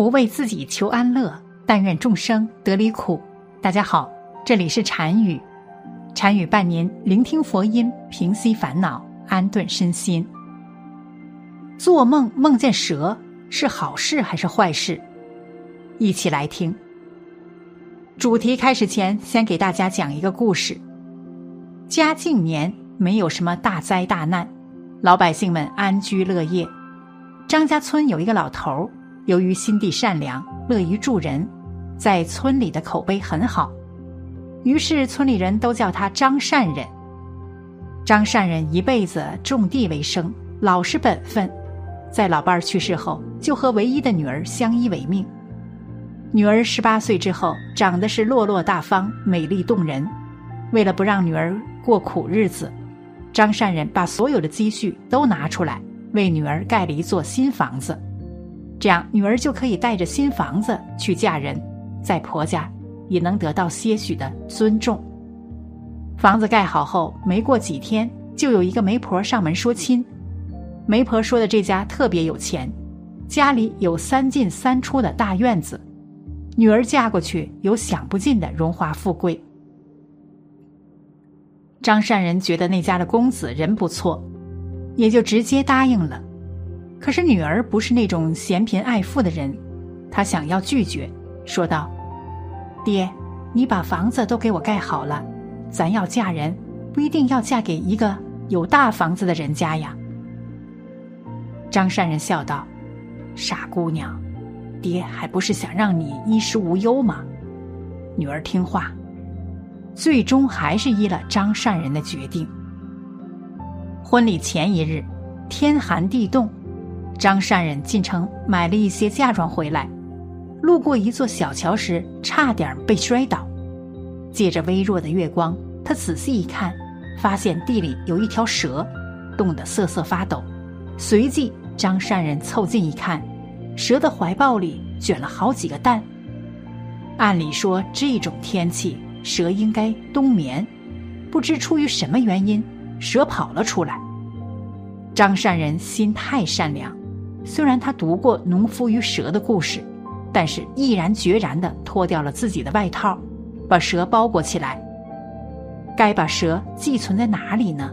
不为自己求安乐，但愿众生得离苦。大家好，这里是禅语，禅语伴您聆听佛音，平息烦恼，安顿身心。做梦梦见蛇是好事还是坏事？一起来听。主题开始前，先给大家讲一个故事。嘉靖年没有什么大灾大难，老百姓们安居乐业。张家村有一个老头儿。由于心地善良、乐于助人，在村里的口碑很好，于是村里人都叫他张善人。张善人一辈子种地为生，老实本分。在老伴儿去世后，就和唯一的女儿相依为命。女儿十八岁之后，长得是落落大方、美丽动人。为了不让女儿过苦日子，张善人把所有的积蓄都拿出来，为女儿盖了一座新房子。这样，女儿就可以带着新房子去嫁人，在婆家也能得到些许的尊重。房子盖好后，没过几天，就有一个媒婆上门说亲。媒婆说的这家特别有钱，家里有三进三出的大院子，女儿嫁过去有享不尽的荣华富贵。张善人觉得那家的公子人不错，也就直接答应了。可是女儿不是那种嫌贫爱富的人，她想要拒绝，说道：“爹，你把房子都给我盖好了，咱要嫁人，不一定要嫁给一个有大房子的人家呀。”张善人笑道：“傻姑娘，爹还不是想让你衣食无忧吗？”女儿听话，最终还是依了张善人的决定。婚礼前一日，天寒地冻。张善人进城买了一些嫁妆回来，路过一座小桥时，差点被摔倒。借着微弱的月光，他仔细一看，发现地里有一条蛇，冻得瑟瑟发抖。随即，张善人凑近一看，蛇的怀抱里卷了好几个蛋。按理说，这种天气蛇应该冬眠，不知出于什么原因，蛇跑了出来。张善人心太善良。虽然他读过农夫与蛇的故事，但是毅然决然的脱掉了自己的外套，把蛇包裹起来。该把蛇寄存在哪里呢？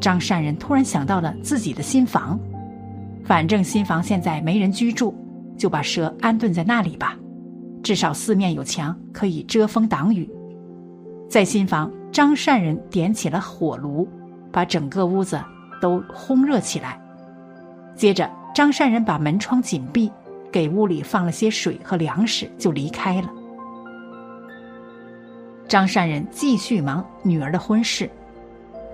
张善人突然想到了自己的新房，反正新房现在没人居住，就把蛇安顿在那里吧，至少四面有墙，可以遮风挡雨。在新房，张善人点起了火炉，把整个屋子都烘热起来，接着。张善人把门窗紧闭，给屋里放了些水和粮食，就离开了。张善人继续忙女儿的婚事，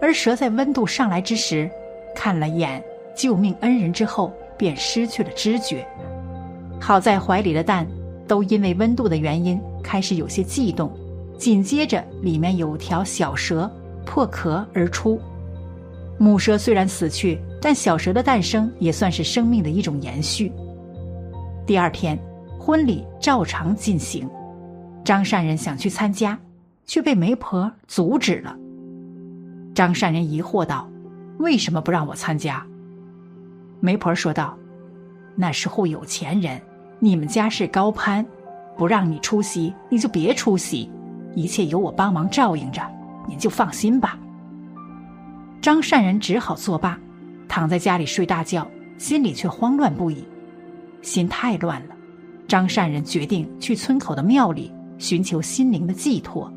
而蛇在温度上来之时，看了眼救命恩人之后，便失去了知觉。好在怀里的蛋都因为温度的原因开始有些悸动，紧接着里面有条小蛇破壳而出。母蛇虽然死去。但小蛇的诞生也算是生命的一种延续。第二天，婚礼照常进行。张善人想去参加，却被媒婆阻止了。张善人疑惑道：“为什么不让我参加？”媒婆说道：“那是户有钱人，你们家是高攀，不让你出席，你就别出席，一切由我帮忙照应着，您就放心吧。”张善人只好作罢。躺在家里睡大觉，心里却慌乱不已，心太乱了。张善人决定去村口的庙里寻求心灵的寄托。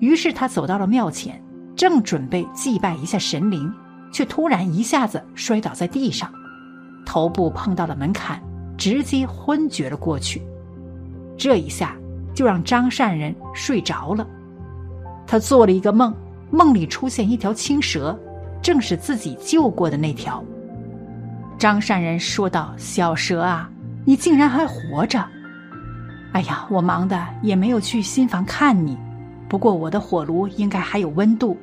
于是他走到了庙前，正准备祭拜一下神灵，却突然一下子摔倒在地上，头部碰到了门槛，直接昏厥了过去。这一下就让张善人睡着了。他做了一个梦，梦里出现一条青蛇。正是自己救过的那条。张善人说道：“小蛇啊，你竟然还活着！哎呀，我忙的也没有去新房看你。不过我的火炉应该还有温度。”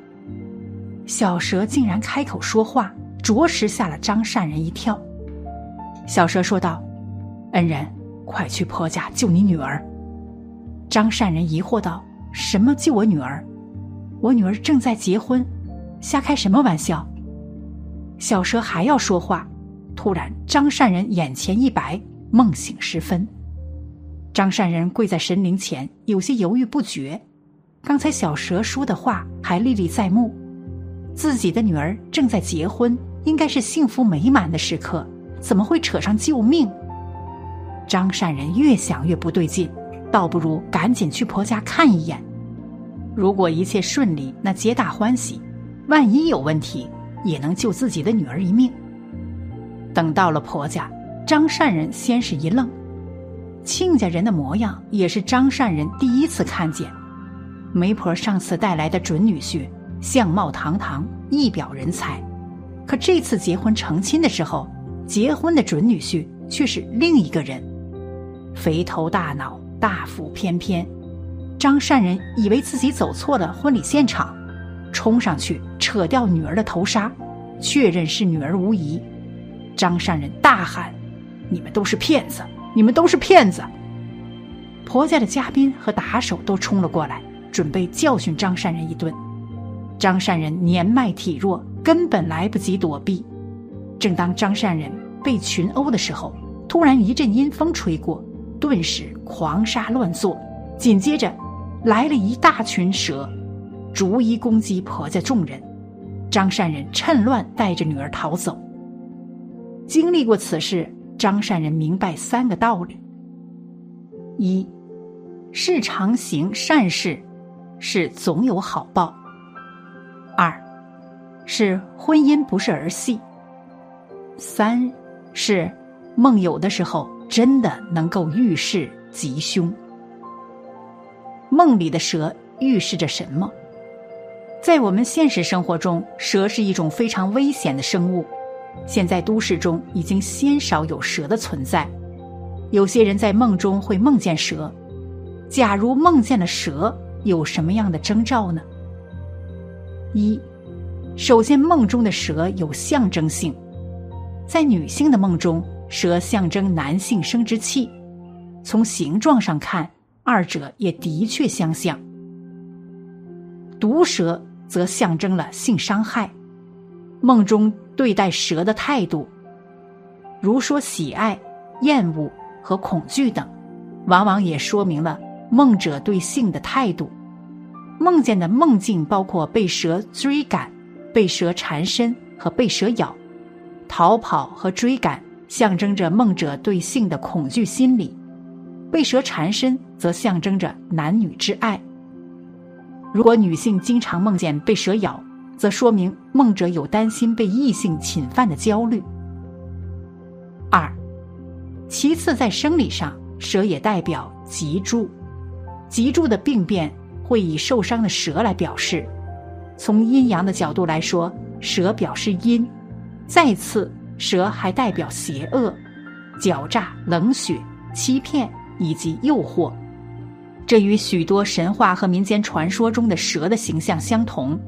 小蛇竟然开口说话，着实吓了张善人一跳。小蛇说道：“恩人，快去婆家救你女儿。”张善人疑惑道：“什么救我女儿？我女儿正在结婚。”瞎开什么玩笑！小蛇还要说话，突然张善人眼前一白，梦醒时分，张善人跪在神灵前，有些犹豫不决。刚才小蛇说的话还历历在目，自己的女儿正在结婚，应该是幸福美满的时刻，怎么会扯上救命？张善人越想越不对劲，倒不如赶紧去婆家看一眼。如果一切顺利，那皆大欢喜；万一有问题，也能救自己的女儿一命。等到了婆家，张善人先是一愣，亲家人的模样也是张善人第一次看见。媒婆上次带来的准女婿，相貌堂堂，一表人才。可这次结婚成亲的时候，结婚的准女婿却是另一个人，肥头大脑，大腹翩翩。张善人以为自己走错了婚礼现场，冲上去扯掉女儿的头纱，确认是女儿无疑。张善人大喊：“你们都是骗子！你们都是骗子！”婆家的嘉宾和打手都冲了过来。准备教训张善人一顿，张善人年迈体弱，根本来不及躲避。正当张善人被群殴的时候，突然一阵阴风吹过，顿时狂沙乱作，紧接着来了一大群蛇，逐一攻击婆家众人。张善人趁乱带着女儿逃走。经历过此事，张善人明白三个道理：一，事常行善事。是总有好报。二，是婚姻不是儿戏。三，是梦有的时候真的能够预示吉凶。梦里的蛇预示着什么？在我们现实生活中，蛇是一种非常危险的生物。现在都市中已经鲜少有蛇的存在。有些人在梦中会梦见蛇。假如梦见了蛇，有什么样的征兆呢？一，首先梦中的蛇有象征性，在女性的梦中，蛇象征男性生殖器，从形状上看，二者也的确相像。毒蛇则象征了性伤害，梦中对待蛇的态度，如说喜爱、厌恶和恐惧等，往往也说明了。梦者对性的态度，梦见的梦境包括被蛇追赶、被蛇缠身和被蛇咬。逃跑和追赶象征着梦者对性的恐惧心理，被蛇缠身则象征着男女之爱。如果女性经常梦见被蛇咬，则说明梦者有担心被异性侵犯的焦虑。二，其次在生理上，蛇也代表脊柱。脊柱的病变会以受伤的蛇来表示。从阴阳的角度来说，蛇表示阴；再次，蛇还代表邪恶、狡诈、冷血、欺骗以及诱惑。这与许多神话和民间传说中的蛇的形象相同。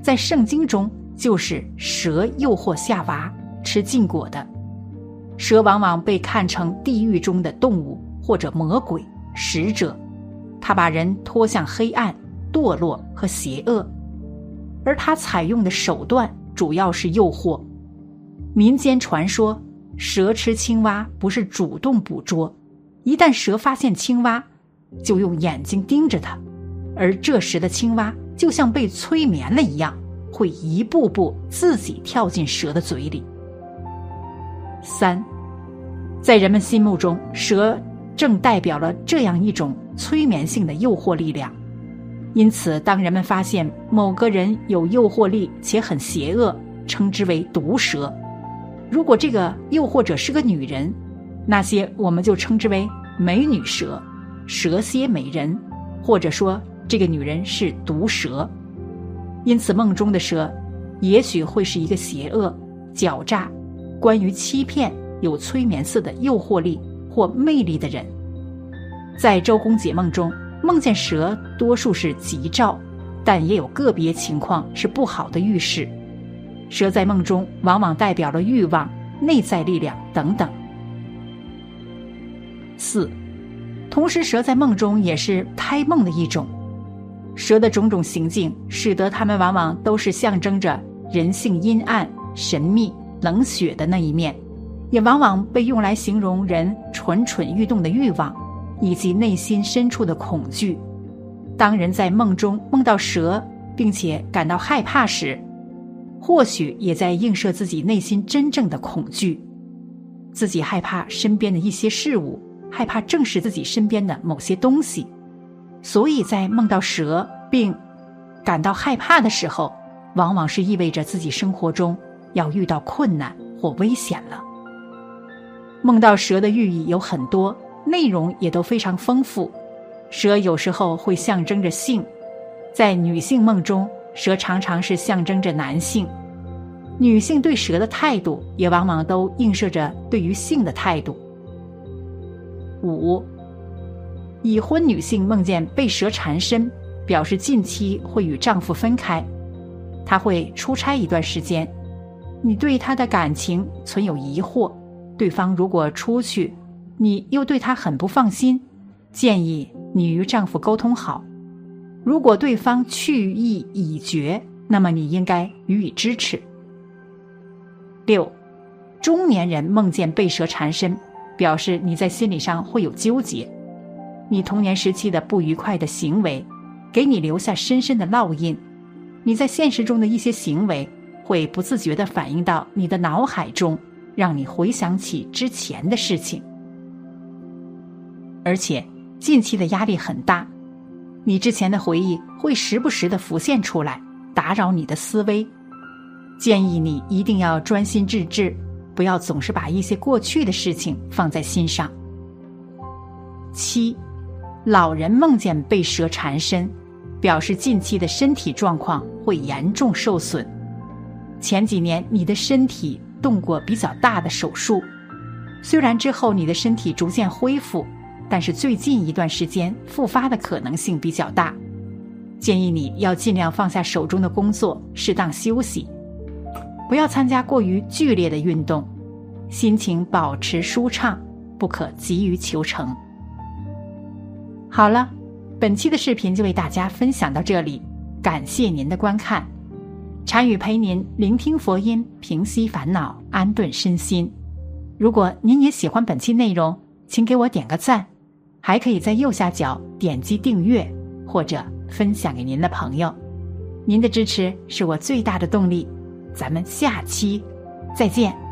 在圣经中，就是蛇诱惑夏娃吃禁果的。蛇往往被看成地狱中的动物或者魔鬼使者。他把人拖向黑暗、堕落和邪恶，而他采用的手段主要是诱惑。民间传说，蛇吃青蛙不是主动捕捉，一旦蛇发现青蛙，就用眼睛盯着它，而这时的青蛙就像被催眠了一样，会一步步自己跳进蛇的嘴里。三，在人们心目中，蛇。正代表了这样一种催眠性的诱惑力量，因此，当人们发现某个人有诱惑力且很邪恶，称之为毒蛇。如果这个诱惑者是个女人，那些我们就称之为美女蛇、蛇蝎美人，或者说这个女人是毒蛇。因此，梦中的蛇也许会是一个邪恶、狡诈、关于欺骗、有催眠似的诱惑力。或魅力的人，在周公解梦中梦见蛇，多数是吉兆，但也有个别情况是不好的预示。蛇在梦中往往代表了欲望、内在力量等等。四，同时蛇在梦中也是胎梦的一种。蛇的种种行径，使得它们往往都是象征着人性阴暗、神秘、冷血的那一面。也往往被用来形容人蠢蠢欲动的欲望，以及内心深处的恐惧。当人在梦中梦到蛇，并且感到害怕时，或许也在映射自己内心真正的恐惧。自己害怕身边的一些事物，害怕正视自己身边的某些东西，所以在梦到蛇并感到害怕的时候，往往是意味着自己生活中要遇到困难或危险了。梦到蛇的寓意有很多，内容也都非常丰富。蛇有时候会象征着性，在女性梦中，蛇常常是象征着男性。女性对蛇的态度，也往往都映射着对于性的态度。五，已婚女性梦见被蛇缠身，表示近期会与丈夫分开，她会出差一段时间。你对她的感情存有疑惑，对方如果出去，你又对他很不放心，建议你与丈夫沟通好。如果对方去意已决，那么你应该予以支持。六，中年人梦见被蛇缠身，表示你在心理上会有纠结。你童年时期的不愉快的行为，给你留下深深的烙印。你在现实中的一些行为，会不自觉地反映到你的脑海中，让你回想起之前的事情。而且近期的压力很大，你之前的回忆会时不时的浮现出来，打扰你的思维。建议你一定要专心致志，不要总是把一些过去的事情放在心上。七，老人梦见被蛇缠身，表示近期的身体状况会严重受损。前几年你的身体动过比较大的手术，虽然之后你的身体逐渐恢复，但是最近一段时间复发的可能性比较大。建议你要尽量放下手中的工作，适当休息。不要参加过于剧烈的运动，心情保持舒畅，不可急于求成。好了，本期的视频就为大家分享到这里，感谢您的观看。禅语陪您聆听佛音，平息烦恼，安顿身心。如果您也喜欢本期内容，请给我点个赞，还可以在右下角点击订阅或者分享给您的朋友。您的支持是我最大的动力。咱们下期再见。